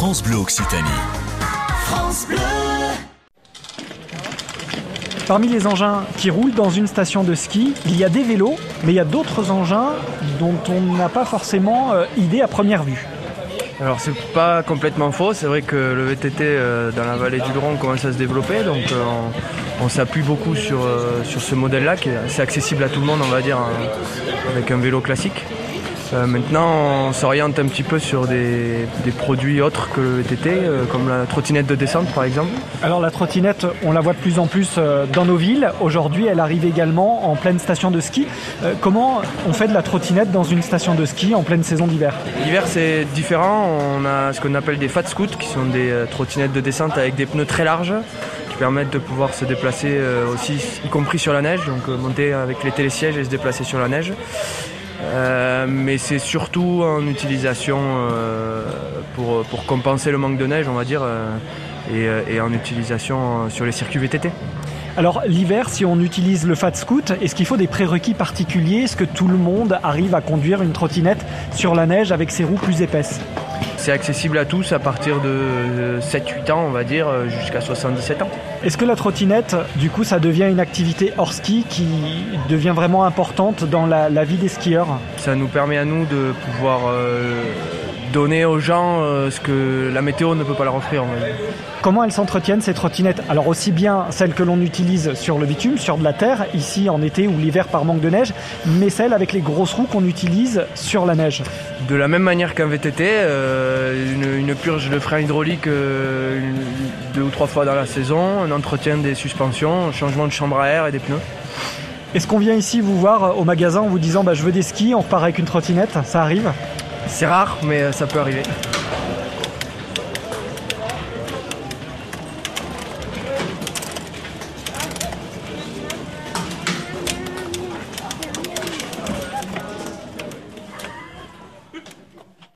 France Bleu Occitanie. France Bleu. Parmi les engins qui roulent dans une station de ski, il y a des vélos, mais il y a d'autres engins dont on n'a pas forcément euh, idée à première vue. Alors c'est pas complètement faux, c'est vrai que le VTT euh, dans la vallée du Luron commence à se développer, donc euh, on, on s'appuie beaucoup sur, euh, sur ce modèle-là qui est assez accessible à tout le monde, on va dire, hein, avec un vélo classique. Euh, maintenant, on s'oriente un petit peu sur des, des produits autres que le VTT, euh, comme la trottinette de descente par exemple. Alors la trottinette, on la voit de plus en plus euh, dans nos villes. Aujourd'hui, elle arrive également en pleine station de ski. Comment on fait de la trottinette dans une station de ski en pleine saison d'hiver? L'hiver c'est différent, on a ce qu'on appelle des fat scouts qui sont des trottinettes de descente avec des pneus très larges qui permettent de pouvoir se déplacer aussi, y compris sur la neige, donc monter avec les télésièges et se déplacer sur la neige. Euh, mais c'est surtout en utilisation euh, pour, pour compenser le manque de neige, on va dire, euh, et, et en utilisation sur les circuits VTT. Alors l'hiver, si on utilise le Fat Scoot, est-ce qu'il faut des prérequis particuliers? Est-ce que tout le monde arrive à conduire une trottinette sur la neige avec ses roues plus épaisses? C'est accessible à tous à partir de 7-8 ans, on va dire, euh, jusqu'à 77 ans. Est-ce que la trottinette, du coup, ça devient une activité hors ski qui devient vraiment importante dans la, la vie des skieurs? Ça nous permet à nous de pouvoir euh, donner aux gens euh, ce que la météo ne peut pas leur offrir. Comment elles s'entretiennent ces trottinettes? Alors aussi bien celles que l'on utilise sur le bitume, sur de la terre, ici en été ou l'hiver par manque de neige, mais celles avec les grosses roues qu'on utilise sur la neige. De la même manière qu'un VTT, euh, une, une purge de frein hydraulique euh, une- deux ou trois fois dans la saison, un entretien des suspensions, un changement de chambre à air et des pneus. Est-ce qu'on vient ici vous voir au magasin en vous disant bah, je veux des skis, on repart avec une trottinette? Ça arrive? C'est rare, mais euh, ça peut arriver.